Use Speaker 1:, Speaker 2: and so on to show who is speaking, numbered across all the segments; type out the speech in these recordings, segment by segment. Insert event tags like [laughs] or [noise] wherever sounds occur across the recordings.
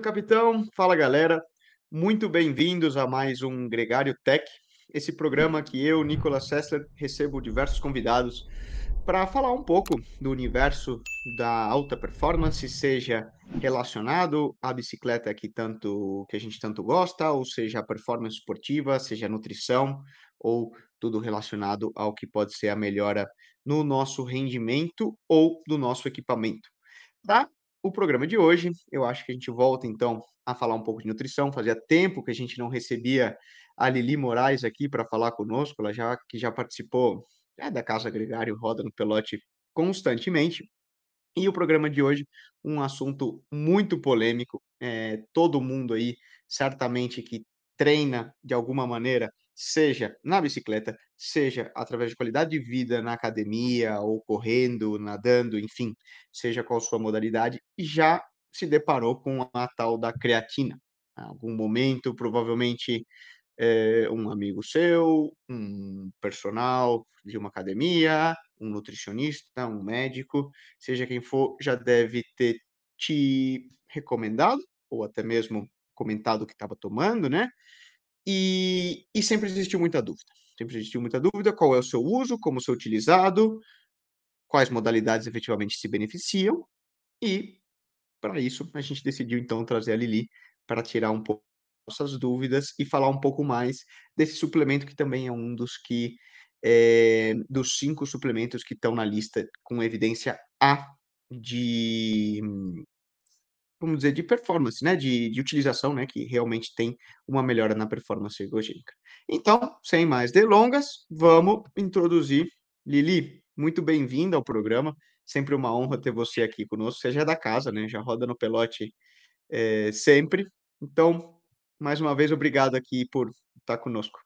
Speaker 1: Fala, capitão. Fala, galera. Muito bem-vindos a mais um Gregário Tech, esse programa que eu, Nicolas Sessler, recebo diversos convidados para falar um pouco do universo da alta performance, seja relacionado à bicicleta que tanto que a gente tanto gosta, ou seja a performance esportiva, seja nutrição, ou tudo relacionado ao que pode ser a melhora no nosso rendimento ou do nosso equipamento. Para o programa de hoje, eu acho que a gente volta então a falar um pouco de nutrição. Fazia tempo que a gente não recebia a Lili Moraes aqui para falar conosco, ela já que já participou é, da Casa Gregário, roda no pelote constantemente. E o programa de hoje, um assunto muito polêmico. É, todo mundo aí, certamente, que treina de alguma maneira, seja na bicicleta, seja através de qualidade de vida na academia, ou correndo, nadando, enfim, seja qual sua modalidade, já se deparou com a tal da creatina. Em algum momento, provavelmente, é, um amigo seu, um personal de uma academia, um nutricionista, um médico, seja quem for, já deve ter te recomendado, ou até mesmo comentado que estava tomando, né? E, e sempre existiu muita dúvida. Sempre existiu muita dúvida qual é o seu uso, como ser utilizado, quais modalidades efetivamente se beneficiam. E, para isso, a gente decidiu então trazer a Lili para tirar um pouco nossas dúvidas e falar um pouco mais desse suplemento que também é um dos que é, dos cinco suplementos que estão na lista com evidência A de vamos dizer, de performance, né, de, de utilização, né, que realmente tem uma melhora na performance ergogênica. Então, sem mais delongas, vamos introduzir Lili. Muito bem-vinda ao programa. Sempre uma honra ter você aqui conosco. Você já é da casa, né? Já roda no pelote é, sempre. Então, mais uma vez, obrigado aqui por estar conosco.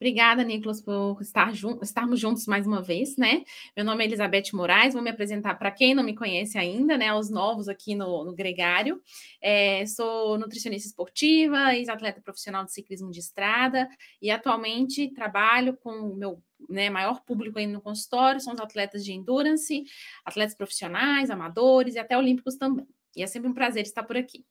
Speaker 2: Obrigada, Nicolas, por estar jun estarmos juntos mais uma vez, né? Meu nome é Elizabeth Moraes, vou me apresentar para quem não me conhece ainda, né? Os novos aqui no, no Gregário. É, sou nutricionista esportiva, ex-atleta profissional de ciclismo de estrada e atualmente trabalho com o meu né, maior público aí no consultório, são os atletas de endurance, atletas profissionais, amadores e até olímpicos também. E é sempre um prazer estar por aqui.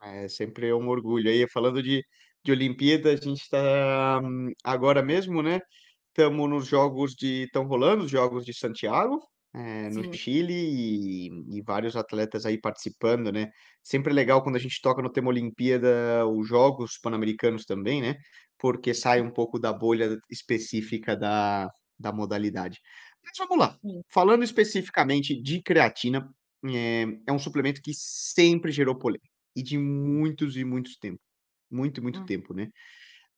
Speaker 1: É sempre um orgulho. Aí, falando de de Olimpíada, a gente está agora mesmo, né? Estamos nos jogos de. Estão rolando os Jogos de Santiago, é, no Chile, e, e, vários atletas aí participando, né? Sempre é legal quando a gente toca no tema Olimpíada, os Jogos Pan-Americanos também, né? Porque sai um pouco da bolha específica da, da modalidade. Mas vamos lá. Sim. Falando especificamente de creatina, é, é um suplemento que sempre gerou polêmica, e de muitos e muitos tempos. Muito, muito
Speaker 2: Hum.
Speaker 1: tempo, né.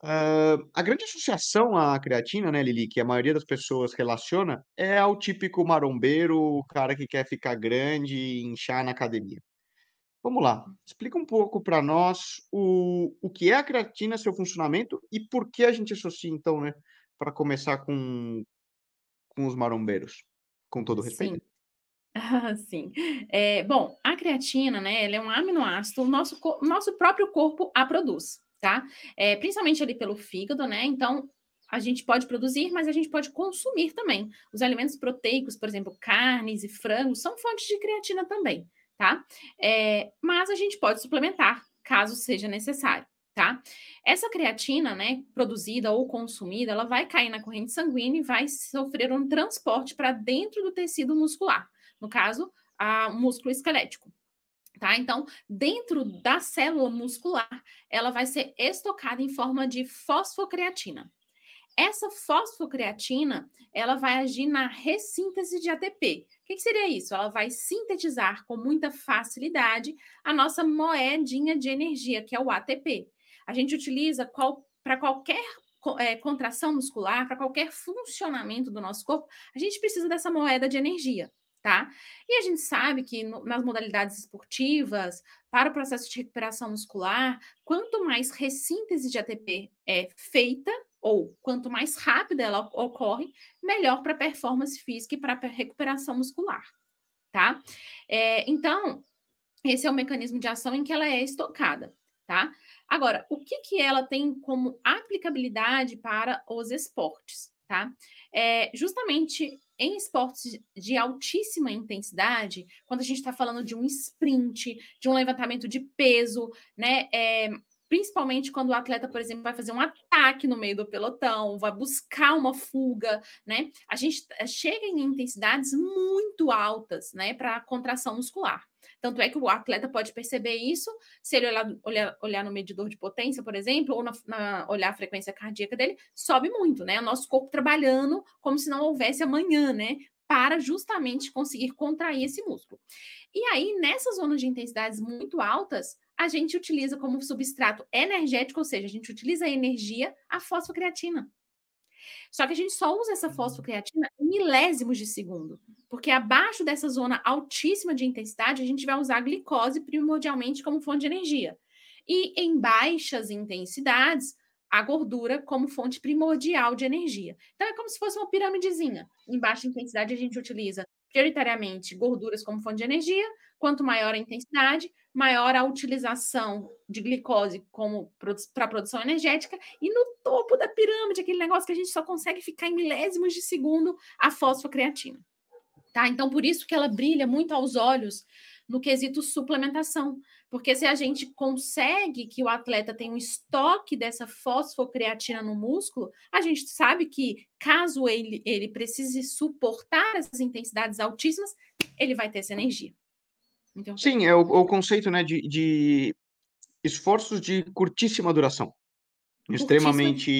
Speaker 1: Hã, a grande associação à creatina, né, Lili, que a maioria das pessoas relaciona, é ao típico marombeiro, o cara que quer ficar grande e inchar na academia. Vamos lá, explica um pouco para nós o o que é a creatina, seu funcionamento e por que a gente associa então, né, para começar com com os marombeiros, com todo respeito.
Speaker 2: Sim. [laughs] sim. Eh, bom, a creatina, né, ela é um aminoácido, o nosso nosso próprio corpo a produz, tá? Eh, principalmente ali pelo fígado, né, então a gente pode produzir, mas a gente pode consumir também. Os alimentos proteicos, por exemplo, carnes e frangos, são fontes de creatina também, tá? Eh, mas a gente pode suplementar, caso seja necessário, tá? Essa creatina, né, produzida ou consumida, ela vai cair na corrente sanguínea e vai sofrer um transporte para dentro do tecido muscular no caso, a músculo esquelético. Tá? Então, dentro da célula muscular, ela vai ser estocada em forma de fosfocreatina. Essa fosfocreatina, ela vai agir na ressíntese de ATP. O que, que seria isso? Ela vai sintetizar com muita facilidade a nossa moedinha de energia, que é o ATP. A gente utiliza qual, para qualquer é, contração muscular, para qualquer funcionamento do nosso corpo, a gente precisa dessa moeda de energia tá? E a gente sabe que no, nas modalidades esportivas, para o processo de recuperação muscular, quanto mais ressíntese de ATP é feita, ou quanto mais rápida ela ocorre, melhor para a performance física e para a recuperação muscular, tá? É, então, esse é o mecanismo de ação em que ela é estocada, tá? Agora, o que, que ela tem como aplicabilidade para os esportes, tá? É justamente em esportes de altíssima intensidade, quando a gente está falando de um sprint, de um levantamento de peso, né? É, principalmente quando o atleta, por exemplo, vai fazer um ataque no meio do pelotão, vai buscar uma fuga, né? A gente eh, chega em intensidades muito altas, né, para contração muscular. Tanto é que o atleta pode perceber isso se ele olhar, olhar, olhar no medidor de potência, por exemplo, ou na, na, olhar a frequência cardíaca dele, sobe muito, né? O nosso corpo trabalhando como se não houvesse amanhã, né? Para justamente conseguir contrair esse músculo. E aí, nessas zonas de intensidades muito altas, a gente utiliza como substrato energético, ou seja, a gente utiliza a energia, a fosfocreatina. Só que a gente só usa essa fosfocreatina em milésimos de segundo, porque abaixo dessa zona altíssima de intensidade, a gente vai usar a glicose primordialmente como fonte de energia. E em baixas intensidades, a gordura como fonte primordial de energia. Então é como se fosse uma piramidezinha. Em baixa intensidade, a gente utiliza prioritariamente gorduras como fonte de energia, quanto maior a intensidade, maior a utilização de glicose como para produção energética, e no topo da pirâmide, aquele negócio que a gente só consegue ficar em milésimos de segundo, a fosfocreatina. Tá? Então, por isso que ela brilha muito aos olhos no quesito suplementação, porque se a gente consegue que o atleta tenha um estoque dessa fosfocreatina no músculo, a gente sabe que caso ele, ele precise suportar essas intensidades altíssimas, ele vai ter essa energia.
Speaker 1: Então, Sim, é o, o conceito né, de, de esforços de curtíssima duração. Extremamente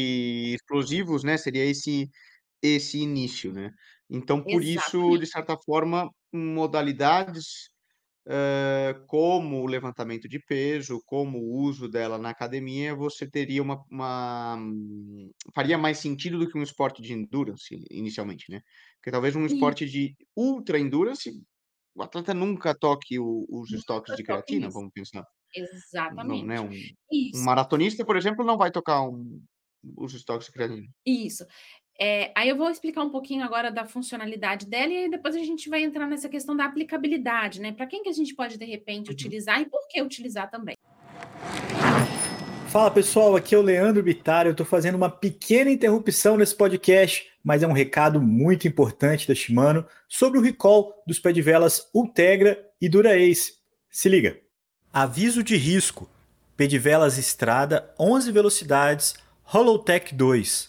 Speaker 1: explosivos, né? Seria esse esse início, né? Então, por isso, de certa forma, modalidades uh, como o levantamento de peso, como o uso dela na academia, você teria uma, uma, faria mais sentido do que um esporte de endurance inicialmente, né? Porque talvez um esporte de ultra endurance o atleta nunca toque o, os estoques de creatina, vamos pensar.
Speaker 2: Exatamente. Não, né?
Speaker 1: um, um, maratonista, por exemplo, não vai tocar um, os estoques de creatina.
Speaker 2: Isso. É, aí eu vou explicar um pouquinho agora da funcionalidade dela e depois a gente vai entrar nessa questão da aplicabilidade, né? Para quem que a gente pode, de repente, uhum. utilizar e por que utilizar também.
Speaker 3: Fala pessoal, aqui é o Leandro Bittar. Eu estou fazendo uma pequena interrupção nesse podcast, mas é um recado muito importante da Shimano sobre o recall dos pé de velas Ultegra e Dura Ace. Se liga. Aviso de risco: pé de velas Estrada 11 velocidades Holotech 2.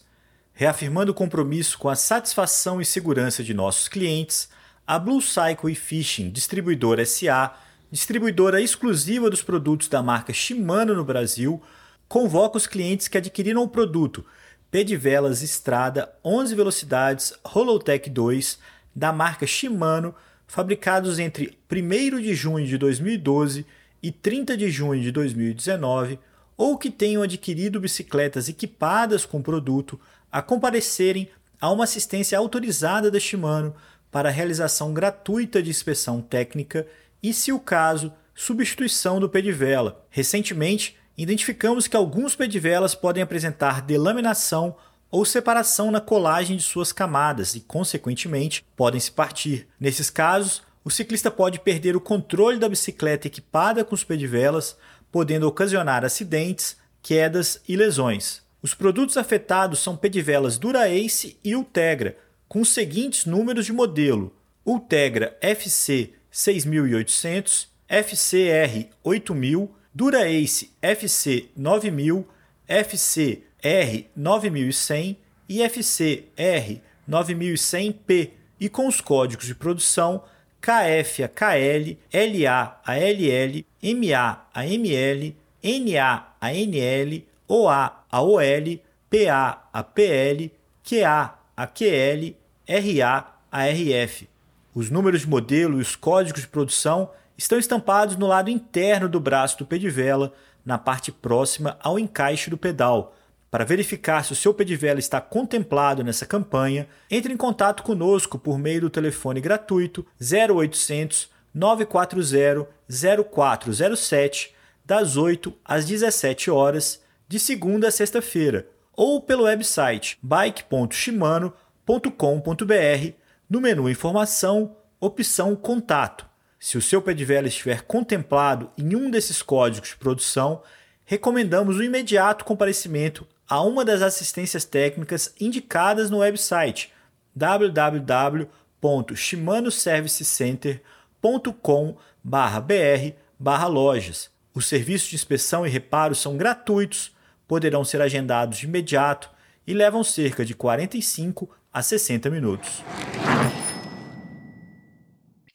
Speaker 3: Reafirmando o compromisso com a satisfação e segurança de nossos clientes, a Blue Cycle e Fishing Distribuidora SA, distribuidora exclusiva dos produtos da marca Shimano no Brasil, convoca os clientes que adquiriram o produto Pedivelas Estrada 11 velocidades Holotech 2 da marca Shimano, fabricados entre 1 de junho de 2012 e 30 de junho de 2019, ou que tenham adquirido bicicletas equipadas com o produto, a comparecerem a uma assistência autorizada da Shimano para realização gratuita de inspeção técnica e, se o caso, substituição do pedivela. Recentemente, identificamos que alguns pedivelas podem apresentar delaminação ou separação na colagem de suas camadas e, consequentemente, podem se partir. Nesses casos, o ciclista pode perder o controle da bicicleta equipada com os pedivelas, podendo ocasionar acidentes, quedas e lesões. Os produtos afetados são pedivelas Dura-Ace e Ultegra, com os seguintes números de modelo: Ultegra FC 6800, FCR 8000, Dura-Ace FC 9000, FCR 9100 e FCR 9100P e com os códigos de produção KF a KL, LA a LL, MA a ML, NA a NL, OA a OL, PA a PL, QA a QL, RA a RF. Os números de modelo e os códigos de produção estão estampados no lado interno do braço do pedivela, na parte próxima ao encaixe do pedal. Para verificar se o seu pedivela está contemplado nessa campanha, entre em contato conosco por meio do telefone gratuito 0800 940 0407 das 8 às 17 horas de segunda a sexta-feira, ou pelo website bike.shimano.com.br no menu Informação, opção Contato. Se o seu pé de vela estiver contemplado em um desses códigos de produção, recomendamos o imediato comparecimento a uma das assistências técnicas indicadas no website www.shimanoservicecenter.com/br/lojas. Os serviços de inspeção e reparo são gratuitos, poderão ser agendados de imediato e levam cerca de 45 a 60 minutos.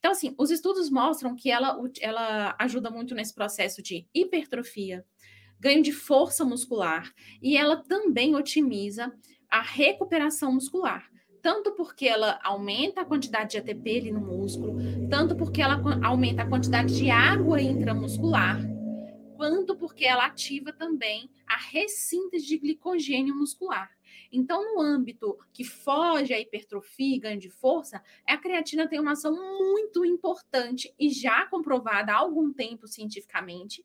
Speaker 2: Então, assim, os estudos mostram que ela, ela ajuda muito nesse processo de hipertrofia, ganho de força muscular, e ela também otimiza a recuperação muscular. Tanto porque ela aumenta a quantidade de ATP ali no músculo, tanto porque ela aumenta a quantidade de água intramuscular, quanto porque ela ativa também a ressíntese de glicogênio muscular. Então, no âmbito que foge à hipertrofia e ganho de força, a creatina tem uma ação muito importante e já comprovada há algum tempo cientificamente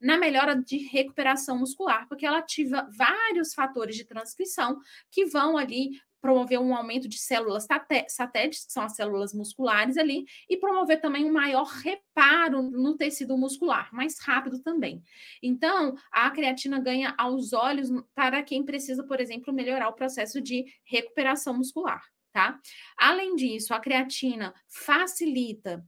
Speaker 2: na melhora de recuperação muscular, porque ela ativa vários fatores de transcrição que vão ali promover um aumento de células satélites, que são as células musculares ali, e promover também um maior reparo no tecido muscular, mais rápido também. Então, a creatina ganha aos olhos para quem precisa, por exemplo, melhorar o processo de recuperação muscular, tá? Além disso, a creatina facilita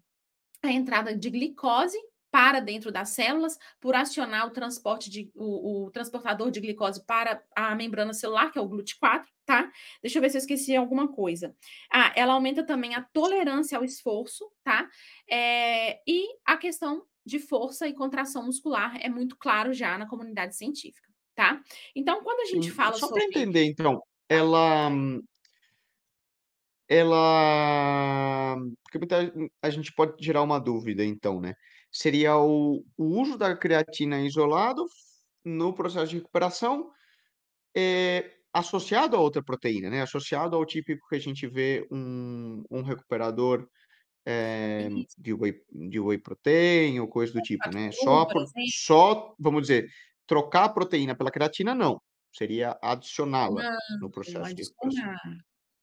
Speaker 2: a entrada de glicose para dentro das células por acionar o transporte de o, o, transportador de glicose para a membrana celular, que é o GLUT4, tá? Deixa eu ver se eu esqueci alguma coisa. Ah, ela aumenta também a tolerância ao esforço, tá? É, e a questão de força e contração muscular é muito claro já na comunidade científica, tá? Então, quando a gente fala
Speaker 1: Só
Speaker 2: sobre...
Speaker 1: para entender, então, ela ela a gente pode gerar uma dúvida, então, né? Seria o, o uso da creatina isolado no processo de recuperação é, associado a outra proteína, né? Associado ao típico que a gente vê um, um recuperador é, de, whey, de whey protein ou coisa do tipo, né? Só, por, só, vamos dizer, trocar a proteína pela creatina, não. Seria adicioná-la no processo de recuperação.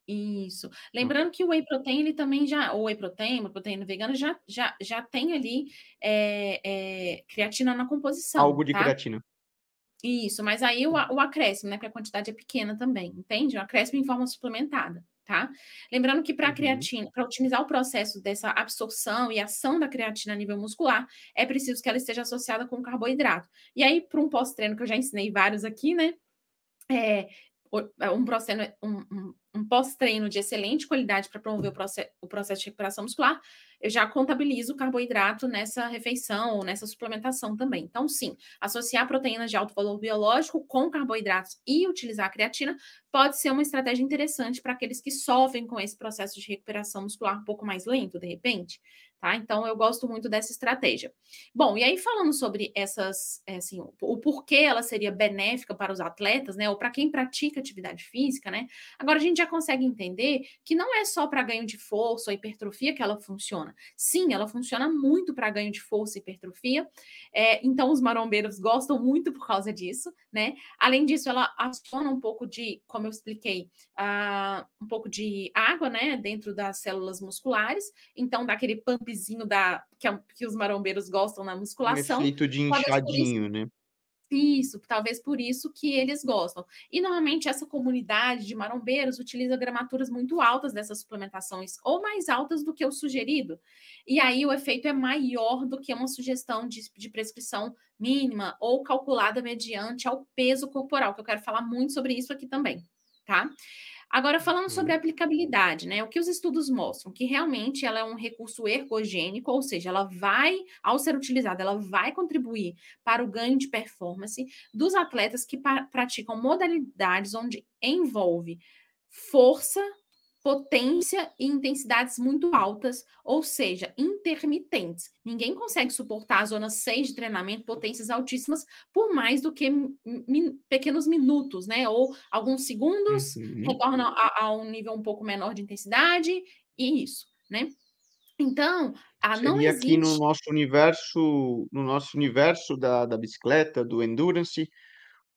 Speaker 2: Isso. Lembrando que o whey protein, ele também já, o whey protein, uma proteína vegana, já, já, já tem ali é, é, creatina na composição.
Speaker 1: Algo de
Speaker 2: tá?
Speaker 1: creatina.
Speaker 2: Isso, mas aí o, o acréscimo, né? Porque a quantidade é pequena também, entende? O acréscimo em forma suplementada, tá? Lembrando que para a uhum. creatina, para otimizar o processo dessa absorção e ação da creatina a nível muscular, é preciso que ela esteja associada com carboidrato. E aí, para um pós-treino, que eu já ensinei vários aqui, né? É, um, processo, um, um, um pós-treino de excelente qualidade para promover o, processo, o processo de recuperação muscular, eu já contabilizo o carboidrato nessa refeição ou nessa suplementação também. Então, sim, associar proteínas de alto valor biológico com carboidratos e utilizar a creatina pode ser uma estratégia interessante para aqueles que sofrem com esse processo de recuperação muscular um pouco mais lento, de repente. Tá? Então, eu gosto muito dessa estratégia. Bom, e aí falando sobre essas, é, assim, o, porquê ela seria benéfica para os atletas, né, ou para quem pratica atividade física, né, agora a gente já consegue entender que não é só para ganho de força ou hipertrofia que ela funciona. Sim, ela funciona muito para ganho de força e hipertrofia, é, então os marombeiros gostam muito por causa disso, né, além disso, ela aciona um pouco de, como eu expliquei, uh, um pouco de água, né, dentro das células musculares, então dá aquele pump vizinho da que, é, que os marombeiros gostam na musculação.
Speaker 1: Um efeito de inchadinho, né?
Speaker 2: Isso, talvez por isso que eles gostam. E normalmente essa comunidade de marombeiros utiliza gramaturas muito altas dessas suplementações, ou mais altas do que o sugerido. E aí o efeito é maior do que uma sugestão de, de prescrição mínima ou calculada mediante ao peso corporal, que eu quero falar muito sobre isso aqui também, tá? Agora, falando sobre a uhum. aplicabilidade, né? O que os estudos mostram? Que realmente ela é um recurso ergogênico, ou seja, ela vai, ao ser utilizada, ela vai contribuir para o ganho de performance dos atletas que praticam modalidades onde envolve força, potência e intensidades muito altas, ou seja, intermitentes. Ninguém consegue suportar a zona 6 de treinamento, potências altíssimas, por mais do que min pequenos minutos, né? Ou alguns segundos, uhum. retorna a, a, um nível um pouco menor de intensidade, e isso, né? Então, a
Speaker 1: Seria
Speaker 2: não existe...
Speaker 1: aqui no nosso universo, no nosso universo da, da bicicleta, do endurance,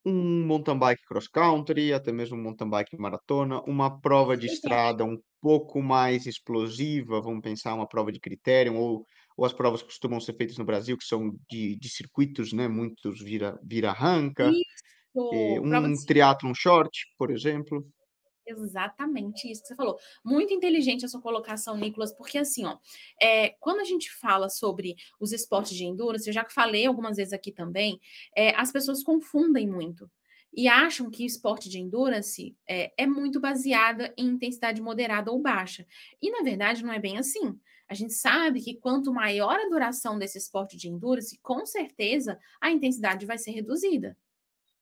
Speaker 1: um mountain bike cross country, até mesmo um mountain bike maratona, uma prova de estrada um pouco mais explosiva, vamos pensar uma prova de critério, ou, ou as provas que costumam ser feitas no Brasil, que são de, de circuitos, né? Muitos vira, vira arranca, eh, um triatlon short, por exemplo.
Speaker 2: Exatamente isso que você falou. Muito inteligente a sua colocação, Nicolas, porque assim, ó, é, quando a gente fala sobre os esportes de endurance, eu já falei algumas vezes aqui também, é, as pessoas confundem muito e acham que o esporte de endurance é, é muito baseada em intensidade moderada ou baixa. E na verdade não é bem assim. A gente sabe que quanto maior a duração desse esporte de endurance, com certeza a intensidade vai ser reduzida.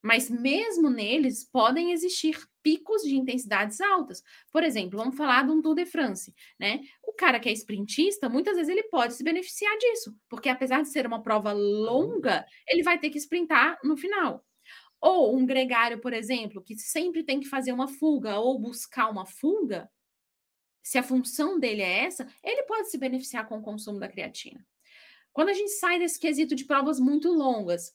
Speaker 2: Mas mesmo neles podem existir picos de intensidades altas. Por exemplo, vamos falar de um Tour de France, né? O cara que é sprintista, muitas vezes ele pode se beneficiar disso, porque apesar de ser uma prova longa, ele vai ter que sprintar no final. Ou um gregário, por exemplo, que sempre tem que fazer uma fuga ou buscar uma fuga, se a função dele é essa, ele pode se beneficiar com o consumo da creatina. Quando a gente sai desse quesito de provas muito longas,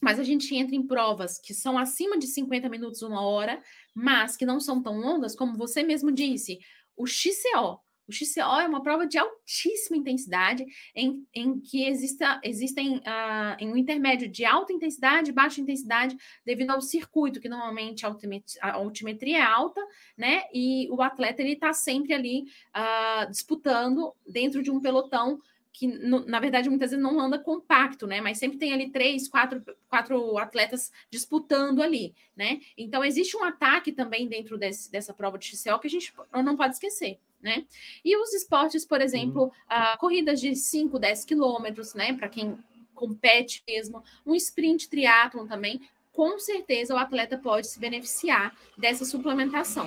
Speaker 2: mas a gente entra em provas que são acima de 50 minutos, uma hora, mas que não são tão longas, como você mesmo disse, o XCO. O XCO é uma prova de altíssima intensidade, em, em que exista, existem uh, em um intermédio de alta intensidade e baixa intensidade, devido ao circuito, que normalmente a altimetria, é alta, né? E o atleta ele está sempre ali uh, disputando dentro de um pelotão que na verdade muitas vezes não anda compacto, né? Mas sempre tem ali três, quatro, quatro atletas disputando ali, né? Então existe um ataque também dentro desse, dessa prova de XCO que a gente não pode esquecer. Né? E os esportes, por exemplo, uhum. corridas de 5, 10 quilômetros, né? Para quem compete mesmo, um sprint triatlon também, com certeza o atleta pode se beneficiar dessa suplementação,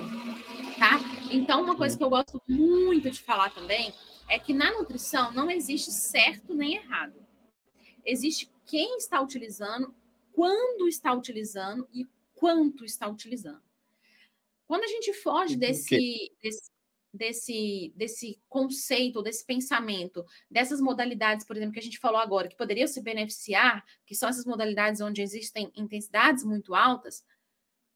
Speaker 2: tá? Então, uma coisa que eu gosto muito de falar também é que na nutrição não existe certo nem errado. Existe quem está utilizando, quando está utilizando e quanto está utilizando. Quando a gente foge desse, desse, desse, desse conceito, desse pensamento, dessas modalidades, por exemplo, que a gente falou agora, que poderiam se beneficiar, que são essas modalidades onde existem intensidades muito altas,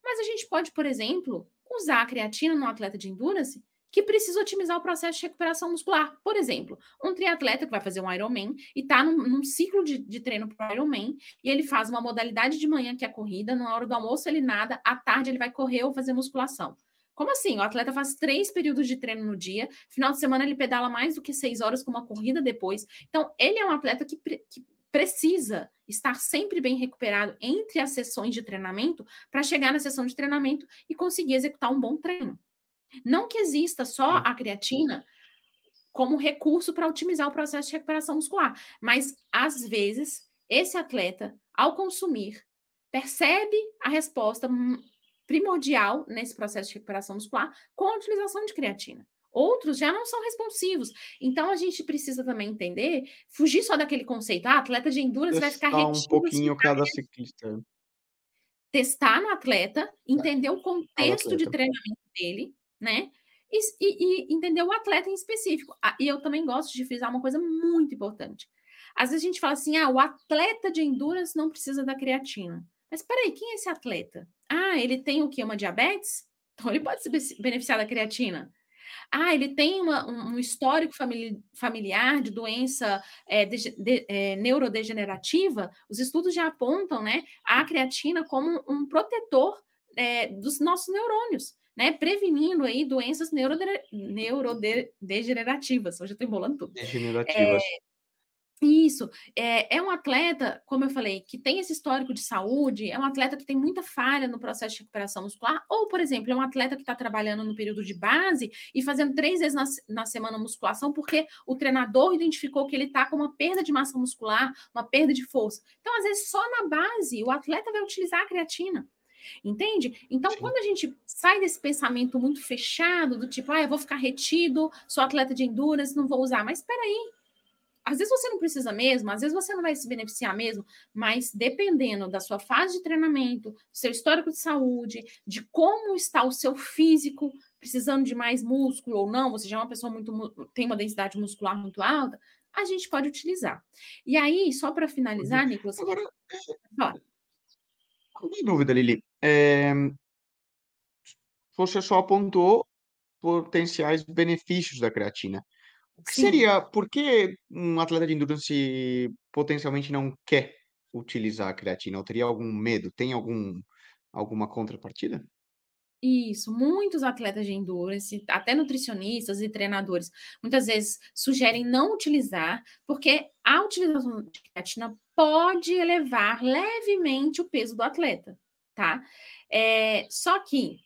Speaker 2: mas a gente pode, por exemplo, usar a creatina no atleta de endurance que precisa otimizar o processo de recuperação muscular. Por exemplo, um triatleta que vai fazer um Ironman e está num, num, ciclo de, de treino para o Ironman e ele faz uma modalidade de manhã que é corrida, na hora do almoço ele nada, à tarde ele vai correr ou fazer musculação. Como assim? O atleta faz três períodos de treino no dia, final de semana ele pedala mais do que seis horas com uma corrida depois. Então, ele é um atleta que, que precisa estar sempre bem recuperado entre as sessões de treinamento para chegar na sessão de treinamento e conseguir executar um bom treino. Não que exista só a creatina como recurso para otimizar o processo de recuperação muscular, mas às vezes esse atleta, ao consumir, percebe a resposta primordial nesse processo de recuperação muscular com a utilização de creatina. Outros já não são responsivos. Então a gente precisa também entender, fugir só daquele conceito, ah, atleta de endurance vai ficar
Speaker 1: retido. um pouquinho cada ciclista.
Speaker 2: Testar no atleta, entender o contexto de treinamento dele, né? E, e, e, entender o atleta em específico. E eu também gosto de frisar uma coisa muito importante. Às vezes a gente fala assim: ah, o atleta de endurance não precisa da creatina. Mas peraí, quem é esse atleta? Ah, ele tem o quê? Uma diabetes? [laughs] Então ele pode se beneficiar da creatina. Ah, ele tem uma, um histórico famili familiar de doença é, de, de, é, neurodegenerativa. Os estudos já apontam né, a creatina como um protetor é, dos nossos neurônios né, prevenindo aí doenças neurodegenerativas. Hoje eu estou embolando tudo.
Speaker 1: Degenerativas.
Speaker 2: É, isso, é, é, um atleta, como eu falei, que tem esse histórico de saúde, é um atleta que tem muita falha no processo de recuperação muscular, ou, por exemplo, é um atleta que está trabalhando no período de base e fazendo três vezes na, na semana musculação, porque o treinador identificou que ele está com uma perda de massa muscular, uma perda de força. Então, às vezes, só na base, o atleta vai utilizar a creatina. Entende? Então, Sim. quando a gente sai desse pensamento muito fechado, do tipo, ah, eu vou ficar retido, sou atleta de endurance, não vou usar. Mas espera aí. Às vezes você não precisa mesmo, às vezes você não vai se beneficiar mesmo, mas dependendo da sua fase de treinamento, do seu histórico de saúde, de como está o seu físico, precisando de mais músculo ou não, você já é uma pessoa muito tem uma densidade muscular muito alta, a gente pode utilizar. E aí, só para finalizar, uhum. Nicolas, Agora,
Speaker 1: fala. Uma dúvida, Lili. É, você só apontou potenciais benefícios da creatina. O que Sim. seria, por que um atleta de endurance potencialmente não quer utilizar a creatina? Ou teria algum medo? Tem algum, alguma contrapartida?
Speaker 2: Isso, muitos atletas de endurance, até nutricionistas e treinadores, muitas vezes sugerem não utilizar, porque a utilização de creatina pode elevar levemente o peso do atleta, tá? É, só que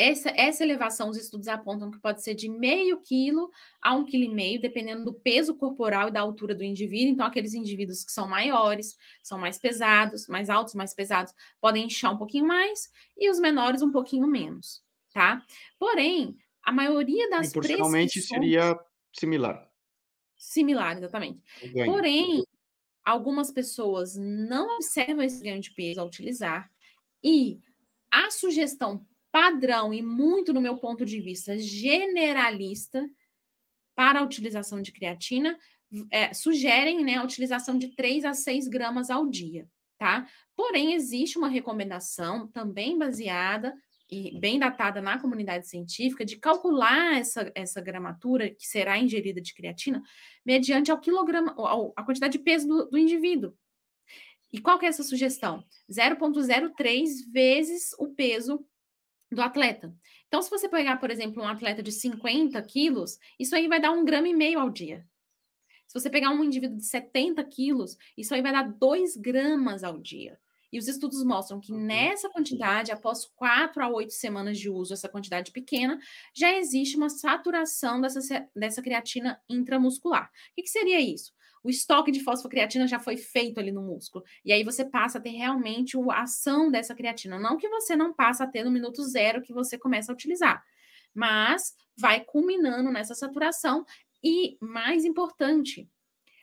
Speaker 2: essa, essa elevação, os estudos apontam que pode ser de meio quilo a um quilo e meio, dependendo do peso corporal e da altura do indivíduo. Então, aqueles indivíduos que são maiores, são mais pesados, mais altos, mais pesados, podem inchar um pouquinho mais, e os menores um pouquinho menos, tá? Porém, a maioria das
Speaker 1: Proporcionalmente seria similar.
Speaker 2: Similar, exatamente. Porém, algumas pessoas não observam esse ganho de peso ao utilizar, e a sugestão padrão e muito, no meu ponto de vista, generalista para a utilização de creatina, é, sugerem né, a utilização de 3 a 6 gramas ao dia, tá? Porém, existe uma recomendação também baseada e bem datada na comunidade científica de calcular essa, essa gramatura que será ingerida de creatina mediante ao quilograma, ao, a quantidade de peso do, do indivíduo. E qual que é essa sugestão? 0,03 vezes o peso do atleta. Então, se você pegar, por exemplo, um atleta de 50 quilos, isso aí vai dar um grama e meio ao dia. Se você pegar um indivíduo de 70 quilos, isso aí vai dar 2 gramas ao dia. E os estudos mostram que nessa quantidade, após 4 a 8 semanas de uso, essa quantidade pequena, já existe uma saturação dessa, dessa creatina intramuscular. O que, que seria isso? O estoque de fosfocreatina já foi feito ali no músculo. E aí você passa a ter realmente a ação dessa creatina. Não que você não passa a ter no minuto zero que você começa a utilizar, mas vai culminando nessa saturação. E mais importante,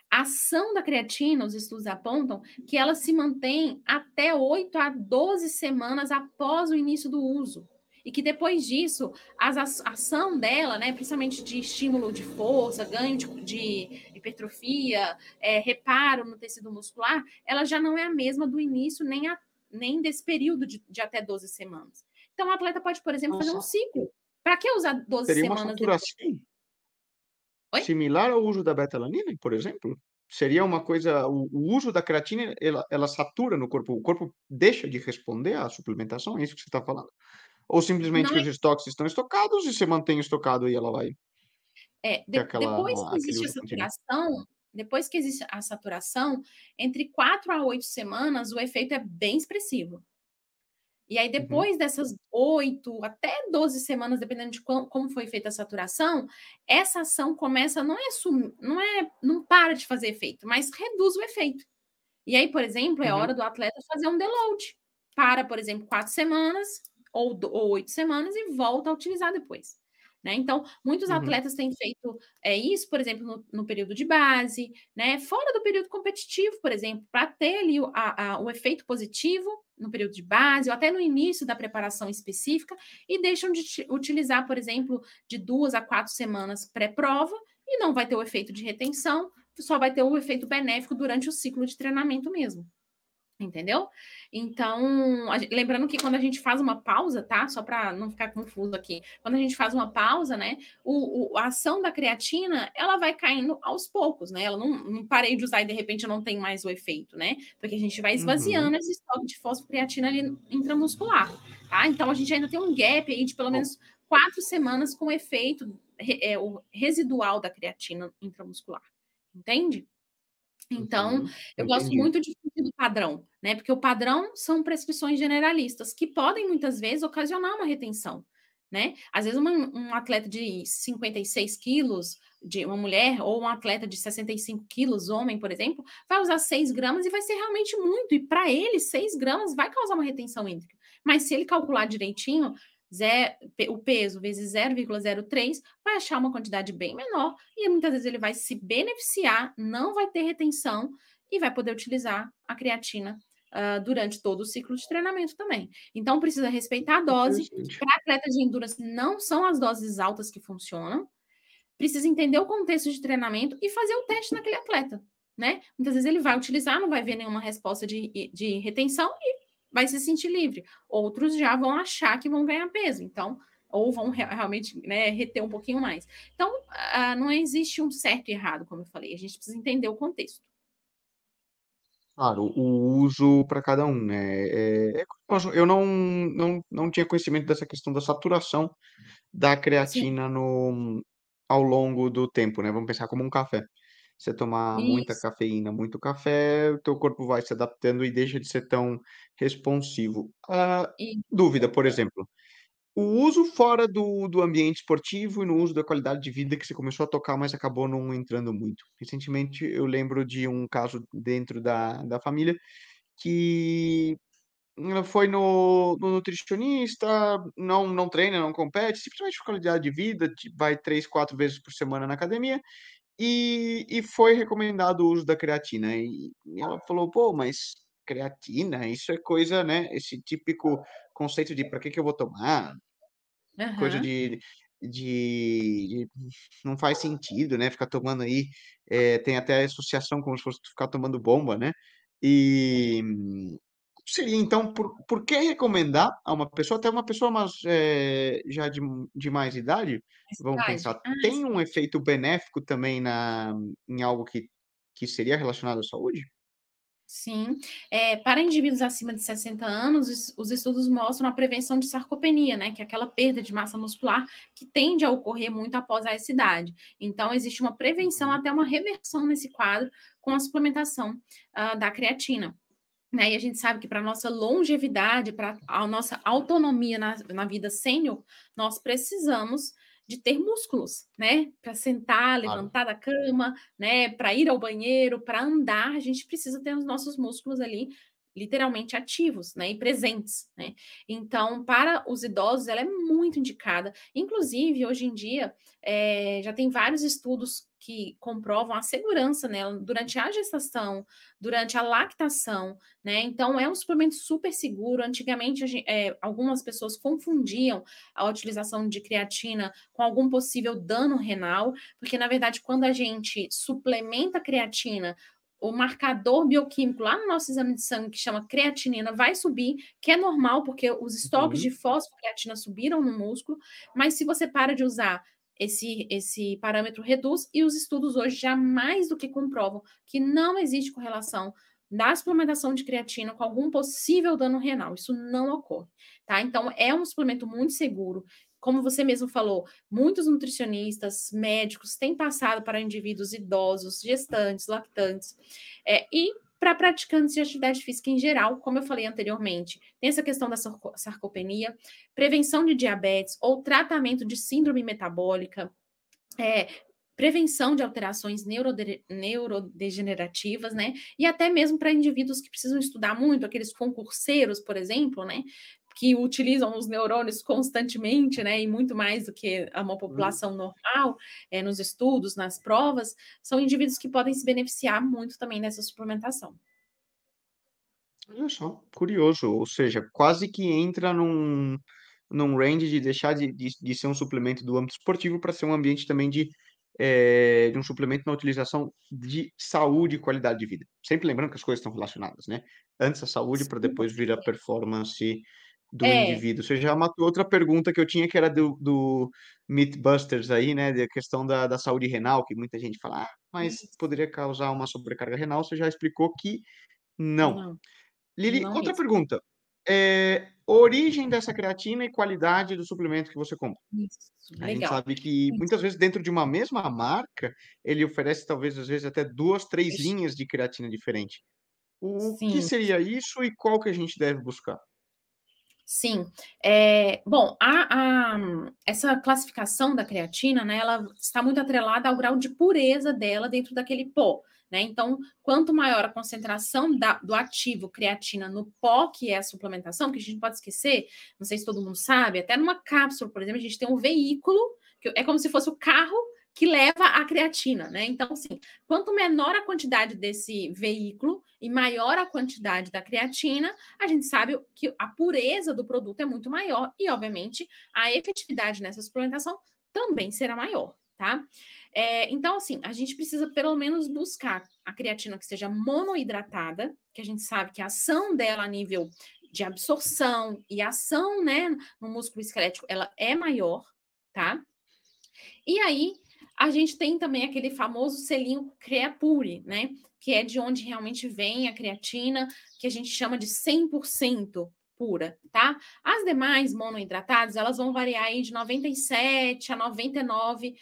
Speaker 2: a ação da creatina, os estudos apontam que ela se mantém até 8 a 12 semanas após o início do uso e que depois disso, a ação dela, né, principalmente de estímulo de força, ganho de, de hipertrofia, é, reparo no tecido muscular, ela já não é a mesma do início, nem, a, nem desse período de, de até 12 semanas. Então, o atleta pode, por exemplo, Nossa. fazer um ciclo. Para que usar 12 Seria semanas? Uma
Speaker 1: saturação similar ao uso da betalanina, por exemplo? Seria uma coisa, o, o uso da creatina, ela, ela satura no corpo, o corpo deixa de responder à suplementação, é isso que você está falando? Ou simplesmente que é os estoques estão estocados e você mantém estocado e ela vai.
Speaker 2: É, de, aquela, depois que existe a saturação, depois que existe a saturação, entre quatro a oito semanas, o efeito é bem expressivo. E aí, uhum. depois uhum. dessas oito até 12 semanas, dependendo de como, como, foi feita a saturação, essa ação começa, não é sum, não é, não para de fazer efeito, mas reduz o efeito. E aí, por exemplo, é uhum. hora do atleta fazer um deload. Para, por exemplo, quatro semanas, ou, ou oito semanas e volta a utilizar depois. Né? Então, muitos uhum. atletas têm feito é, isso, por exemplo, no, no, período de base, né? fora do período competitivo, por exemplo, para ter ali o, a, a, o efeito positivo no período de base ou até no início da preparação específica e deixam de utilizar, por exemplo, de duas a quatro semanas pré-prova e não vai ter o efeito de retenção, só vai ter o efeito benéfico durante o ciclo de treinamento mesmo. Entendeu? Então, lembrando que quando a gente faz uma pausa, tá? Só para não ficar confuso aqui, quando a gente faz uma pausa, né? O, o, a ação da creatina ela vai caindo aos poucos, né? Ela não, não parei de usar e de repente eu não tenho mais o efeito, né? Porque a gente vai esvaziando uhum. esse estoque de fosfocreatina ali intramuscular, tá? Então a gente ainda tem um gap aí de pelo menos quatro semanas com efeito é, o residual da creatina intramuscular, entende? Então, uhum, eu gosto muito de fugir do padrão, né? Porque o padrão são prescrições generalistas que podem muitas vezes ocasionar uma retenção, né? Às vezes, uma, um atleta de 56 quilos, de uma mulher, ou um atleta de 65 quilos, homem, por exemplo, vai usar 6 gramas e vai ser realmente muito. E para ele, 6 gramas vai causar uma retenção hídrica. Mas se ele calcular direitinho, zero, o peso vezes 0,03, vai achar uma quantidade bem menor e muitas vezes ele vai se beneficiar, não vai ter retenção e vai poder utilizar a creatina uh, durante todo o ciclo de treinamento também. Então, precisa respeitar a dose. Para atletas de endurance, não são as doses altas que funcionam. Precisa entender o contexto de treinamento e fazer o teste naquele atleta. Né? Muitas vezes ele vai utilizar, não vai ver nenhuma resposta de, de retenção e vai se sentir livre. Outros já vão achar que vão ganhar peso, então, ou vão realmente né, reter um pouquinho mais. Então, uh, não existe um certo e errado, como eu falei, a gente precisa entender o contexto.
Speaker 1: Claro, o uso para cada um, né? É, é eu não, não, não tinha conhecimento dessa questão da saturação da
Speaker 2: Sim,
Speaker 1: creatina no, ao longo do tempo, né? Vamos pensar como um café. Você tomar muita
Speaker 2: isso,
Speaker 1: cafeína, muito café, o teu corpo vai se adaptando e deixa de ser tão responsivo. Ah, dúvida, por exemplo, o uso fora do, do ambiente esportivo e no uso da qualidade de vida que você começou a tocar, mas acabou não entrando muito. Recentemente, eu lembro de um caso dentro da, da família que ela foi no, no nutricionista, não, não treina, não compete, simplesmente por qualidade de vida, vai três, quatro vezes por semana na academia, e, e foi recomendado o uso da creatina. E, e ela falou, pô, mas creatina, isso é coisa, né? Esse típico conceito de para que que eu vou tomar? Coisa
Speaker 2: aham,
Speaker 1: de de de não faz sentido, né, ficar tomando aí, eh, tem até associação como se fosse ficar tomando bomba, né. E seria então por por que recomendar a uma pessoa, até uma pessoa mas, eh, já de de mais idade,
Speaker 2: mais
Speaker 1: vamos pensar,
Speaker 2: Ah,
Speaker 1: tem um efeito benéfico também na em algo que que seria relacionado à saúde?
Speaker 2: Sim. Eh, para indivíduos acima de 60 anos, os os estudos mostram a prevenção de sarcopenia, né, que é aquela perda de massa muscular que tende a ocorrer muito após essa idade. Então, existe uma prevenção,
Speaker 1: Uhum,
Speaker 2: até uma reversão nesse quadro com a suplementação, hã, da creatina. Né, e a gente sabe que para nossa longevidade, para a nossa autonomia na na vida sênior, nós precisamos de ter músculos, né, para sentar, levantar da cama, né, para ir ao banheiro, para andar, a gente precisa ter os nossos músculos ali literalmente ativos, né, e presentes, né. Então, para os idosos ela é muito indicada, inclusive hoje em dia, eh, já tem vários estudos que comprovam a segurança nela durante a gestação, durante a lactação, né, então é um suplemento super seguro. Antigamente, a gen eh, algumas pessoas confundiam a utilização de creatina com algum possível dano renal, porque na verdade quando a gente suplementa a creatina, o marcador bioquímico lá no nosso exame de sangue, que chama creatinina, vai subir, que é normal, porque os estoques de
Speaker 1: Uhum.
Speaker 2: fosfocreatina subiram no músculo, mas se você para de usar, esse esse parâmetro reduz, e os estudos hoje já mais do que comprovam que não existe correlação da suplementação de creatina com algum possível dano renal, isso não ocorre, tá. Então é um suplemento muito seguro, como você mesmo falou, muitos nutricionistas, médicos têm passado para indivíduos idosos, gestantes, lactantes, eh, e para praticantes de atividade física em geral, como eu falei anteriormente, tem essa questão da sarco sarcopenia, prevenção de diabetes ou tratamento de síndrome metabólica, é, prevenção de alterações neurode neurodegenerativas, né, e até mesmo para indivíduos que precisam estudar muito, aqueles concurseiros, por exemplo, né, que utilizam os neurônios constantemente, né, e muito mais do que uma
Speaker 1: Hum,
Speaker 2: população normal, eh, nos estudos, nas provas, são indivíduos que podem se beneficiar muito também dessa suplementação.
Speaker 1: olha só, curioso, ou seja, quase que entra num num range de deixar de de de ser um suplemento do âmbito esportivo para ser um ambiente também de, eh, de um suplemento na utilização de saúde e qualidade de vida. Sempre lembrando que as coisas estão relacionadas, né. Antes a saúde para depois vir a performance do
Speaker 2: É,
Speaker 1: indivíduo. Você já matou outra pergunta que eu tinha que era do do Mythbusters aí, né, da questão da da saúde renal, que muita gente fala: "Ah, mas
Speaker 2: isso.
Speaker 1: poderia causar uma sobrecarga renal", você já explicou que não.
Speaker 2: Não,
Speaker 1: Lili,
Speaker 2: não
Speaker 1: outra
Speaker 2: mesmo.
Speaker 1: pergunta. Eh, origem dessa creatina e qualidade do suplemento que você compra.
Speaker 2: Isso,
Speaker 1: A gente
Speaker 2: legal.
Speaker 1: sabe que muitas vezes dentro de uma mesma marca, ele oferece talvez às vezes até 2, 3
Speaker 2: Isso.
Speaker 1: linhas de creatina diferente. O que
Speaker 2: Sim.
Speaker 1: seria isso e qual que a gente deve buscar?
Speaker 2: Sim. Eh, bom, a a essa classificação da creatina, né, ela está muito atrelada ao grau de pureza dela dentro daquele pó, né, então, quanto maior a concentração da do ativo creatina no pó, que é a suplementação, que a gente pode esquecer, não sei se todo mundo sabe, até numa cápsula, por exemplo, a gente tem um veículo, que é como se fosse o carro que leva a creatina, né, então, assim, quanto menor a quantidade desse veículo e maior a quantidade da creatina, a gente sabe que a pureza do produto é muito maior e, obviamente, a efetividade nessa suplementação também será maior, tá? É, então, assim, a gente precisa pelo menos buscar a creatina que seja monoidratada, que a gente sabe que a ação dela a nível de absorção e ação, né, no músculo esquelético, ela é maior, tá? E aí, A gente tem também aquele famoso selinho Creapure, né? Que é de onde realmente vem a creatina, que a gente chama de 100% pura, tá? As demais monoidratadas, elas vão variar aí de 97 a 99%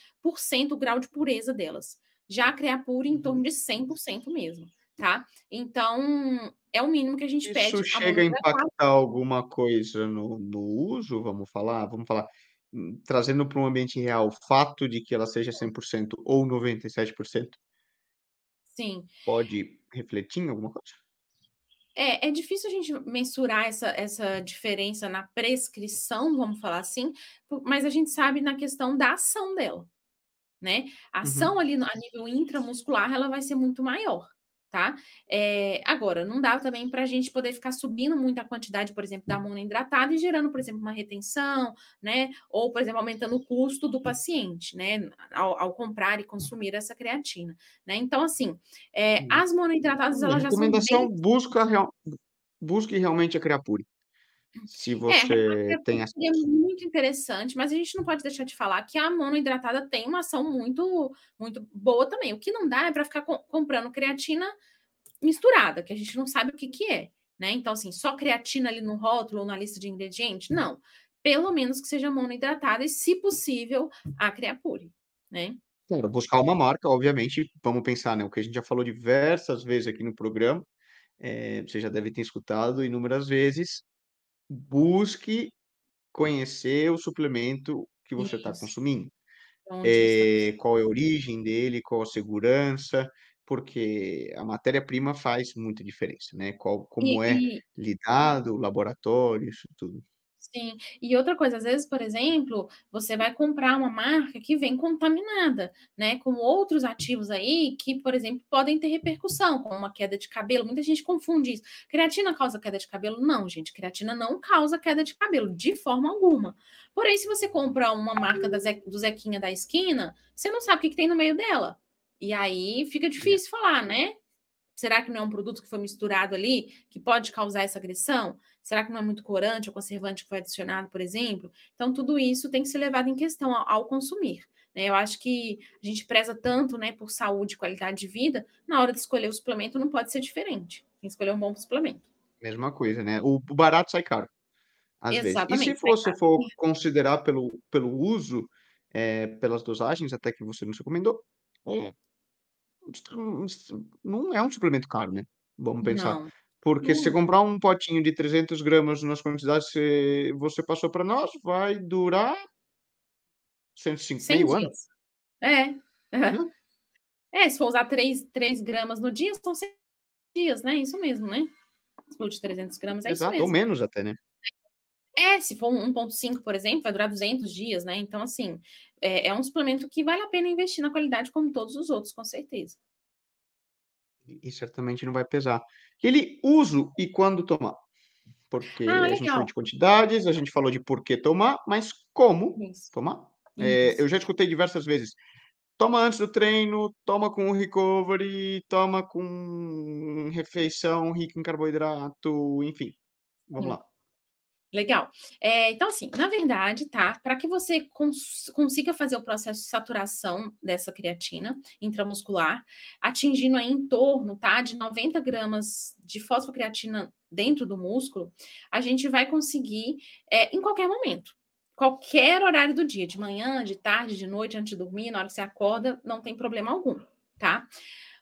Speaker 2: o grau de pureza delas. Já a Creapure em torno de 100% mesmo, tá? Então, é o mínimo que a gente
Speaker 1: Isso
Speaker 2: pede.
Speaker 1: Isso chega a impactar alguma coisa no, no uso, vamos falar? Vamos falar trazendo para um ambiente real o fato de que ela seja 100% ou 97%?
Speaker 2: Sim.
Speaker 1: Pode refletir em alguma coisa?
Speaker 2: É, é difícil a gente mensurar essa, essa diferença na prescrição, vamos falar assim, mas a gente sabe na questão da ação dela, né? A ação uhum. ali no, a nível intramuscular, ela vai ser muito maior tá? É, agora, não dá também para a gente poder ficar subindo muito a quantidade, por exemplo, da monoidratada e gerando, por exemplo, uma retenção, né? Ou, por exemplo, aumentando o custo do paciente, né? Ao, ao comprar e consumir essa creatina, né? Então, assim, é, as monoidratadas, elas já são.
Speaker 1: Recomendação: bem... busca real... busque realmente a Creapure. Se é, você é, tem
Speaker 2: essa. É muito interessante, mas a gente não pode deixar de falar que a monoidratada tem uma ação muito, muito boa também. O que não dá é para ficar co comprando creatina misturada, que a gente não sabe o que, que é. Né? Então, assim, só creatina ali no rótulo ou na lista de ingredientes? Não. Pelo menos que seja monoidratada e, se possível, a Creapure, né?
Speaker 1: Claro, buscar uma marca, obviamente, vamos pensar, né? O que a gente já falou diversas vezes aqui no programa, é, você já deve ter escutado inúmeras vezes, busque conhecer o suplemento que você está consumindo. É, qual é a origem dele, qual a segurança, porque a matéria-prima faz muita diferença, né? Qual, como
Speaker 2: e,
Speaker 1: é
Speaker 2: e...
Speaker 1: lidado, o laboratório, isso tudo.
Speaker 2: Sim. E outra coisa, às vezes, por exemplo, você vai comprar uma marca que vem contaminada, né, com outros ativos aí que, por exemplo, podem ter repercussão, como uma queda de cabelo. Muita gente confunde isso. Creatina causa queda de cabelo? Não, gente. Creatina não causa queda de cabelo, de forma alguma. Porém, se você compra uma marca da Ze do Zequinha da esquina, você não sabe o que, que tem no meio dela. E aí fica difícil falar, né? Será que não é um produto que foi misturado ali que pode causar essa agressão? Será que não é muito corante ou conservante que foi adicionado, por exemplo? Então, tudo isso tem que ser levado em questão ao, ao consumir. Né? Eu acho que a gente preza tanto né, por saúde e qualidade de vida, na hora de escolher o suplemento não pode ser diferente. Tem que escolher um bom suplemento.
Speaker 1: Mesma coisa, né? O barato sai caro. Às Exatamente, vezes. E se você for considerar pelo, pelo uso, é, pelas dosagens, até que você nos recomendou, é, não é um suplemento caro, né? Vamos pensar.
Speaker 2: Não.
Speaker 1: Porque se você comprar um potinho de 300 gramas nas quantidades que você passou para nós, vai durar 105, meio ano.
Speaker 2: É. Uhum. É, se for usar 3, 3 gramas no dia, são 100 dias, né? Isso mesmo, né? Se for de 300 gramas, é Exato, isso mesmo.
Speaker 1: ou menos até, né?
Speaker 2: É, se for 1.5, por exemplo, vai durar 200 dias, né? Então, assim, é, é um suplemento que vale a pena investir na qualidade como todos os outros, com certeza.
Speaker 1: E certamente não vai pesar. Ele uso e quando tomar. Porque ah, a gente falou de quantidades, a gente falou de por que tomar, mas como Isso. tomar. É, eu já escutei diversas vezes. Toma antes do treino, toma com recovery, toma com refeição rica em carboidrato, enfim. Vamos Sim. lá.
Speaker 2: Legal. É, então, assim, na verdade, tá? Para que você cons consiga fazer o processo de saturação dessa creatina intramuscular, atingindo aí em torno, tá? De 90 gramas de fosfocreatina dentro do músculo, a gente vai conseguir é, em qualquer momento. Qualquer horário do dia, de manhã, de tarde, de noite, antes de dormir, na hora que você acorda, não tem problema algum, tá?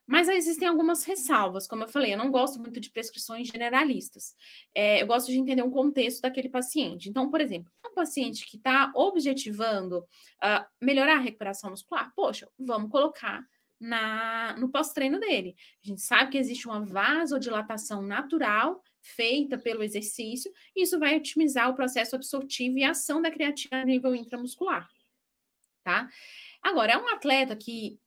Speaker 2: Mas existem algumas ressalvas, como eu falei, eu não gosto muito de prescrições generalistas. É, eu gosto de entender um contexto daquele paciente. Então, por exemplo, um paciente que está objetivando uh, melhorar a recuperação muscular, poxa, vamos colocar na, no pós-treino dele. A gente sabe que existe uma vasodilatação natural feita pelo exercício, e isso vai otimizar o processo absortivo e ação da creatina a nível intramuscular. Tá? Agora, é um atleta que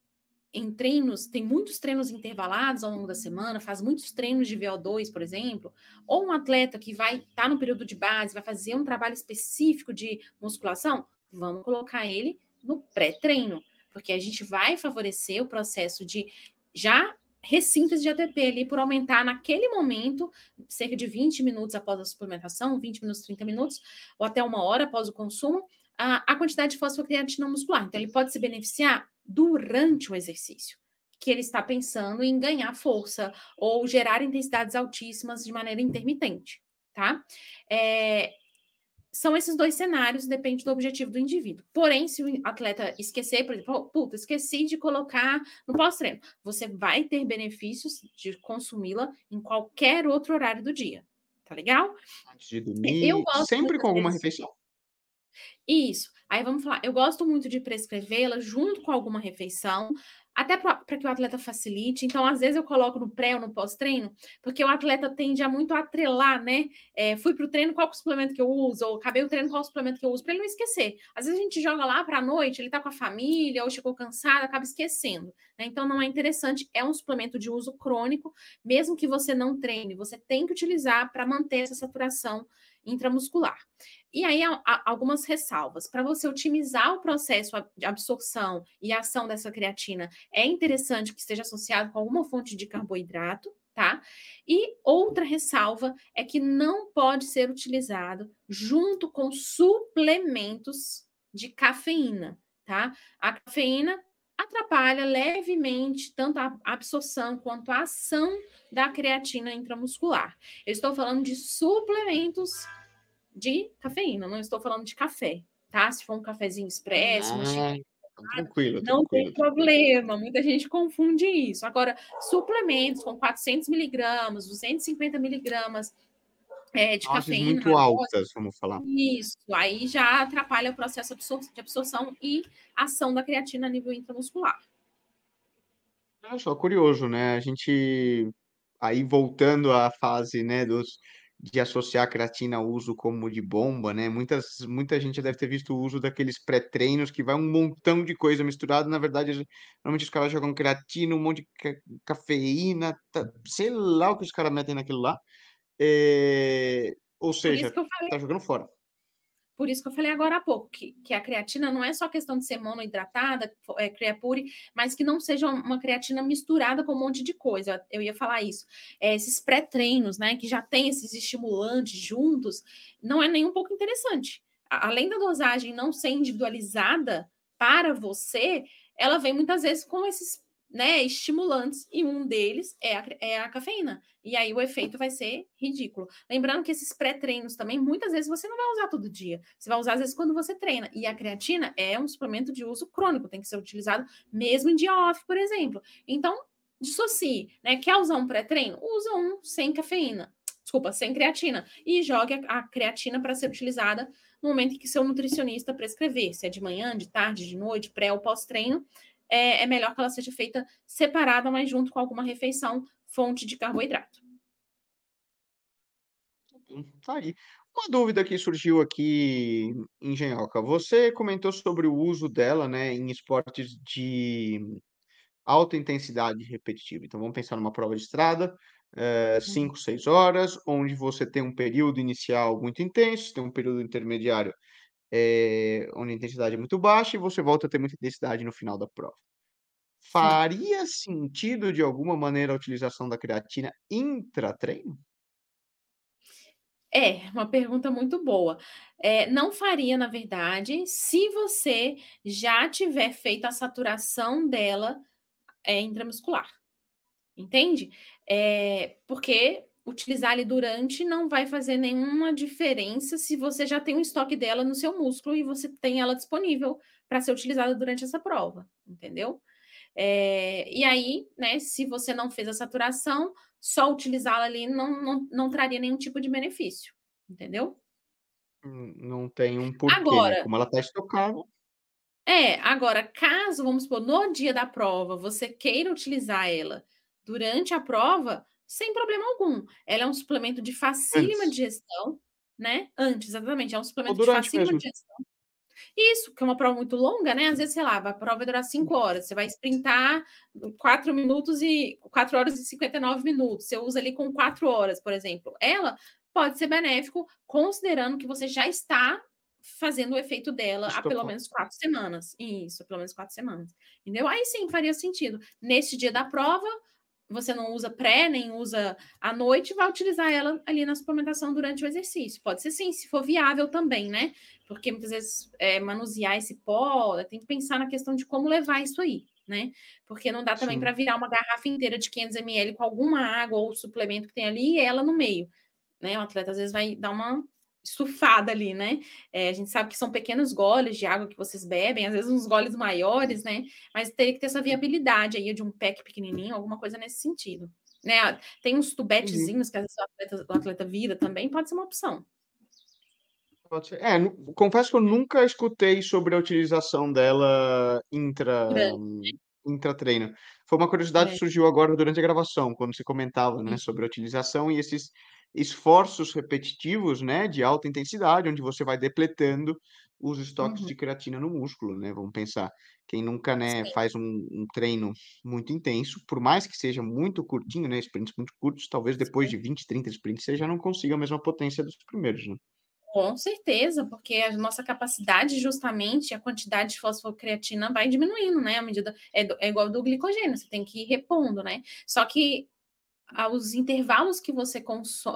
Speaker 2: em treinos, tem muitos treinos intervalados ao longo da semana, faz muitos treinos de VO2, por exemplo, ou um atleta que vai estar tá no período de base, vai fazer um trabalho específico de musculação, vamos colocar ele no pré-treino, porque a gente vai favorecer o processo de já ressíntese de ATP ali por aumentar naquele momento, cerca de 20 minutos após a suplementação, 20 minutos, 30 minutos, ou até uma hora após o consumo, a quantidade de fosfocreatina muscular. Então, ele pode se beneficiar durante o exercício que ele está pensando em ganhar força ou gerar intensidades altíssimas de maneira intermitente, tá? É, são esses dois cenários, depende do objetivo do indivíduo. Porém, se o atleta esquecer, por exemplo, oh, puta, esqueci de colocar no pós-treino, você vai ter benefícios de consumi-la em qualquer outro horário do dia. Tá legal?
Speaker 1: Antes de dormir, sempre com alguma refeição.
Speaker 2: Isso. Aí vamos falar, eu gosto muito de prescrevê-la junto com alguma refeição, até para que o atleta facilite. Então, às vezes, eu coloco no pré ou no pós-treino, porque o atleta tende a muito atrelar, né? É, fui para o treino, qual é o suplemento que eu uso? Ou acabei o treino, qual é o suplemento que eu uso? Para ele não esquecer. Às vezes, a gente joga lá para a noite, ele está com a família, ou chegou cansado, acaba esquecendo. Né? Então, não é interessante. É um suplemento de uso crônico, mesmo que você não treine, você tem que utilizar para manter essa saturação intramuscular. E aí, algumas ressalvas. Para você otimizar o processo de absorção e ação dessa creatina, é interessante que esteja associado com alguma fonte de carboidrato, tá? E outra ressalva é que não pode ser utilizado junto com suplementos de cafeína, tá? A cafeína atrapalha levemente tanto a absorção quanto a ação da creatina intramuscular. Eu estou falando de suplementos de cafeína, não estou falando de café, tá? Se for um cafezinho expresso, ah,
Speaker 1: tranquilo,
Speaker 2: não
Speaker 1: tranquilo.
Speaker 2: tem problema, muita gente confunde isso. Agora, suplementos com 400 miligramas, 250 miligramas é, de Doses cafeína.
Speaker 1: muito altas, vamos falar.
Speaker 2: Isso, aí já atrapalha o processo de absorção e ação da creatina a nível intramuscular.
Speaker 1: Olha só, curioso, né? A gente aí voltando à fase, né, dos de associar a creatina ao uso como de bomba, né? Muitas, muita gente deve ter visto o uso daqueles pré-treinos que vai um montão de coisa misturada. Na verdade, normalmente os caras jogam creatina, um monte de ca cafeína, tá, sei lá o que os caras metem naquilo lá. É, ou seja, tá jogando fora.
Speaker 2: Por isso que eu falei agora há pouco, que, que a creatina não é só questão de ser monoidratada, é, creapure, mas que não seja uma creatina misturada com um monte de coisa. Eu ia falar isso. É, esses pré-treinos, né, que já tem esses estimulantes juntos, não é nem um pouco interessante. Além da dosagem não ser individualizada para você, ela vem muitas vezes com esses né, estimulantes, e um deles é a, é a cafeína. E aí o efeito vai ser ridículo. Lembrando que esses pré-treinos também, muitas vezes você não vai usar todo dia. Você vai usar, às vezes, quando você treina. E a creatina é um suplemento de uso crônico, tem que ser utilizado mesmo em dia off, por exemplo. Então, dissocie, né? Quer usar um pré-treino? Usa um sem cafeína. Desculpa, sem creatina. E jogue a, a creatina para ser utilizada no momento em que seu nutricionista prescrever, se é de manhã, de tarde, de noite, pré ou pós-treino, é, é melhor que ela seja feita separada, mas junto com alguma refeição, fonte de carboidrato.
Speaker 1: Tá aí. Uma dúvida que surgiu aqui, Engenhoca. Você comentou sobre o uso dela, né, em esportes de alta intensidade repetitiva. Então, vamos pensar numa prova de estrada, 5, é, 6 horas, onde você tem um período inicial muito intenso, tem um período intermediário é, onde a intensidade é muito baixa e você volta a ter muita intensidade no final da prova. Faria sentido, de alguma maneira, a utilização da creatina intra-treino?
Speaker 2: É, uma pergunta muito boa. É, não faria, na verdade, se você já tiver feito a saturação dela é, intramuscular. Entende? É, porque utilizar ali durante não vai fazer nenhuma diferença se você já tem um estoque dela no seu músculo e você tem ela disponível para ser utilizada durante essa prova, entendeu? É, e aí, né, se você não fez a saturação, só utilizá-la ali não, não, não traria nenhum tipo de benefício, entendeu?
Speaker 1: Hum, não tem um porquê, né? agora, né? como ela está estocada.
Speaker 2: É, agora, caso, vamos supor, no dia da prova, você queira utilizar ela durante a prova, sem problema algum. Ela é um suplemento de facílima digestão, né? Antes, exatamente. É um suplemento de facílima mesmo. digestão. Isso, que é uma prova muito longa, né? Às vezes, sei lá, a prova vai durar 5 horas. Você vai sprintar 4 minutos e 4 horas e 59 minutos. Você usa ali com 4 horas, por exemplo. Ela pode ser benéfico, considerando que você já está fazendo o efeito dela Estou há pelo menos quatro semanas. Isso, pelo menos quatro semanas. Entendeu? Aí sim faria sentido. Nesse dia da prova, você não usa pré, nem usa à noite, vai utilizar ela ali na suplementação durante o exercício. Pode ser sim, se for viável também, né? Porque muitas vezes é, manusear esse pó, tem que pensar na questão de como levar isso aí, né? Porque não dá também para virar uma garrafa inteira de 500 ml com alguma água ou suplemento que tem ali e ela no meio, né? O atleta às vezes vai dar uma estufada ali, né? É, a gente sabe que são pequenos goles de água que vocês bebem, às vezes uns goles maiores, né? Mas teria que ter essa viabilidade aí de um pack pequenininho, alguma coisa nesse sentido. Né? Tem uns tubetezinhos uhum. que às vezes o atleta, o atleta vira também, pode ser uma opção.
Speaker 1: Pode ser. É, confesso que eu nunca escutei sobre a utilização dela intra, intra-treino. Foi uma curiosidade é. que surgiu agora durante a gravação, quando você comentava, né, sobre a utilização e esses esforços repetitivos, né, de alta intensidade, onde você vai depletando os estoques uhum. de creatina no músculo, né? Vamos pensar, quem nunca, né, faz um, um, treino muito intenso, por mais que seja muito curtinho, né, sprints muito curtos, talvez depois Sim. de 20, 30 sprints você já não consiga a mesma potência dos primeiros, né?
Speaker 2: Com certeza, porque a nossa capacidade, justamente, a quantidade de fosfocreatina vai diminuindo, né? À medida é, é igual do glicogênio, você tem que ir repondo, né? Só que aos intervalos que você,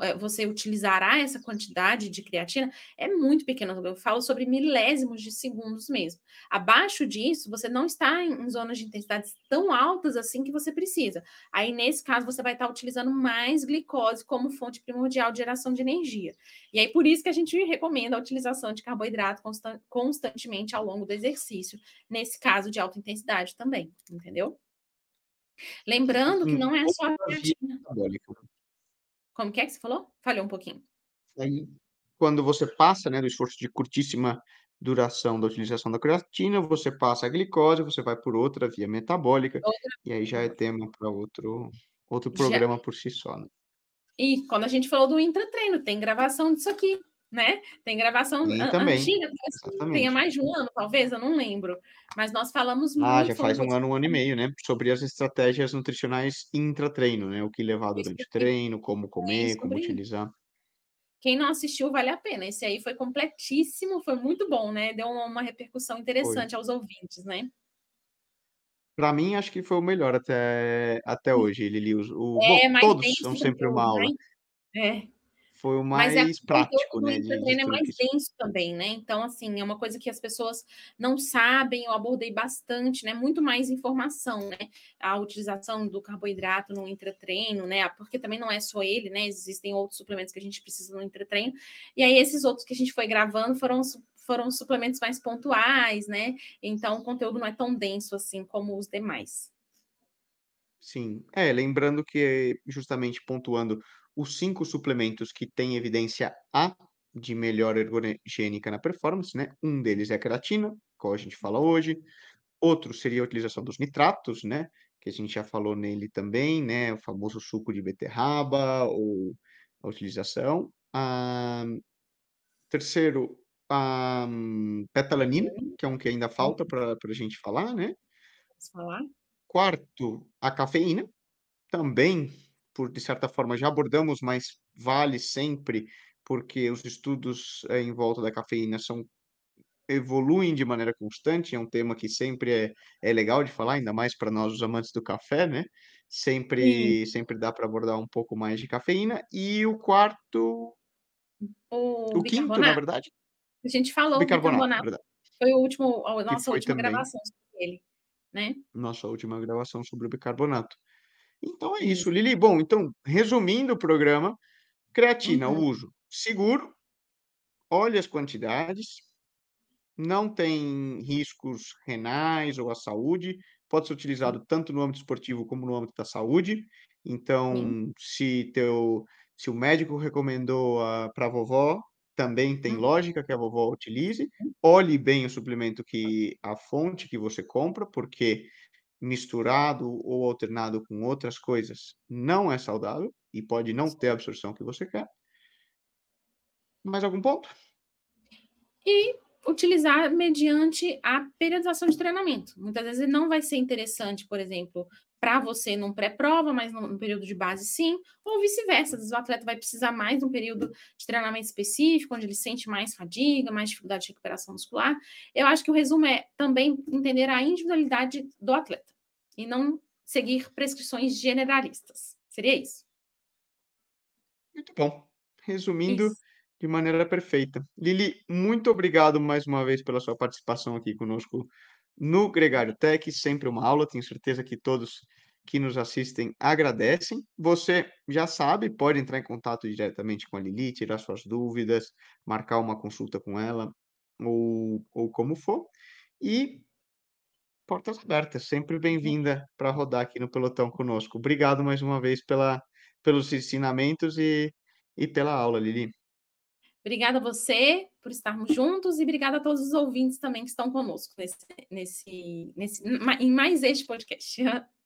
Speaker 2: eh, você utilizará essa quantidade de creatina é muito pequeno. Eu falo sobre milésimos de segundos mesmo. Abaixo disso, você não está em zonas de intensidades tão altas assim que você precisa. Aí, nesse caso, você vai estar utilizando mais glicose como fonte primordial de geração de energia. E aí, por isso que a gente recomenda a utilização de carboidrato constantemente ao longo do exercício, nesse caso de alta intensidade também, entendeu? Lembrando que não é só a creatina. Como que é que você falou? Falhou um pouquinho.
Speaker 1: Aí, quando você passa, né, do esforço de curtíssima duração da utilização da creatina, você passa a glicose, você vai por outra via metabólica, outra... e aí já é tema para outro, outro programa já... por si só. Né?
Speaker 2: E quando a gente falou do intratreino, tem gravação disso aqui né? Tem gravação
Speaker 1: Tem também,
Speaker 2: antiga, tenha mais de um ano, talvez, eu não lembro. Mas nós falamos
Speaker 1: ah, muito. já faz um ano, um ano e meio, né? Sobre as estratégias nutricionais intra-treino, né? O que levar durante o treino, como comer, como utilizar.
Speaker 2: Quem não assistiu, vale a pena. Esse aí foi completíssimo, foi muito bom, né? Deu uma, repercussão interessante foi. aos ouvintes, né?
Speaker 1: Para mim, acho que foi o melhor até, até hoje, Lili. O, é, bom, todos são sempre uma aula.
Speaker 2: Né? É.
Speaker 1: Foi o mais Mas é, prático, né?
Speaker 2: O treino é mais denso também, né? Então, assim, é uma coisa que as pessoas não sabem, eu abordei bastante, né? Muito mais informação, né? A utilização do carboidrato no intratreino, né? Porque também não é só ele, né? Existem outros suplementos que a gente precisa no intratreino. E aí, esses outros que a gente foi gravando foram foram suplementos mais pontuais, né? Então, o conteúdo não é tão denso assim como os demais.
Speaker 1: Sim, é, lembrando que justamente pontuando os cinco suplementos que têm evidência A de melhor ergogênica na performance, né? Um deles é a creatina, qual a gente fala hoje. Outro seria a utilização dos nitratos, né? Que a gente já falou nele também, né? O famoso suco de beterraba ou a utilização. Ah, terceiro, a betalanina, que é um que ainda falta para a gente falar, né?
Speaker 2: Falar.
Speaker 1: Quarto, a cafeína, também por de certa forma já abordamos, mas vale sempre, porque os estudos é, em volta da cafeína são evoluem de maneira constante, é um tema que sempre é, é legal de falar, ainda mais para nós os amantes do café, né? Sempre, sempre dá para abordar um pouco mais de cafeína. E o quarto.
Speaker 2: O, o
Speaker 1: quinto, na verdade.
Speaker 2: A gente falou
Speaker 1: bicarbonato. bicarbonato.
Speaker 2: Foi o último, a nossa última gravação sobre ele, né?
Speaker 1: Nossa última gravação sobre o bicarbonato. Então é isso, Lili. Bom, então, resumindo o programa, creatina, uhum. uso seguro, olhe as quantidades, não tem riscos renais ou à saúde, pode ser utilizado tanto no âmbito esportivo como no âmbito da saúde. Então, se teu, se o médico recomendou uh, para a vovó, também tem uhum. lógica que a vovó utilize. Olhe bem o suplemento que a fonte que você compra, porque misturado ou alternado com outras coisas não é saudável e pode não ter a absorção que você quer. Mais algum ponto?
Speaker 2: E utilizar mediante a periodização de treinamento. Muitas vezes não vai ser interessante, por exemplo, para você num pré-prova, mas no, período de base sim, ou vice-versa. Às vezes o atleta vai precisar mais de um período de treinamento específico, onde ele sente mais fadiga, mais dificuldade de recuperação muscular. Eu acho que o resumo é também entender a individualidade do atleta e não seguir prescrições generalistas. Seria isso.
Speaker 1: Muito bom. Resumindo isso. de maneira perfeita. Lili, muito obrigado mais uma vez pela sua participação aqui conosco no Gregário Tech. Sempre uma aula, tenho certeza que todos que nos assistem agradecem. Você já sabe, pode entrar em contato diretamente com a Lili, tirar suas dúvidas, marcar uma consulta com ela, ou, ou como for. E portas abertas, sempre bem-vinda para rodar aqui no Pelotão conosco. Obrigado mais uma vez pela, pelos ensinamentos e, e pela aula, Lili.
Speaker 2: Obrigada a você por estarmos juntos e obrigada a todos os ouvintes também que estão conosco nesse, nesse, nesse, em mais este podcast. [laughs]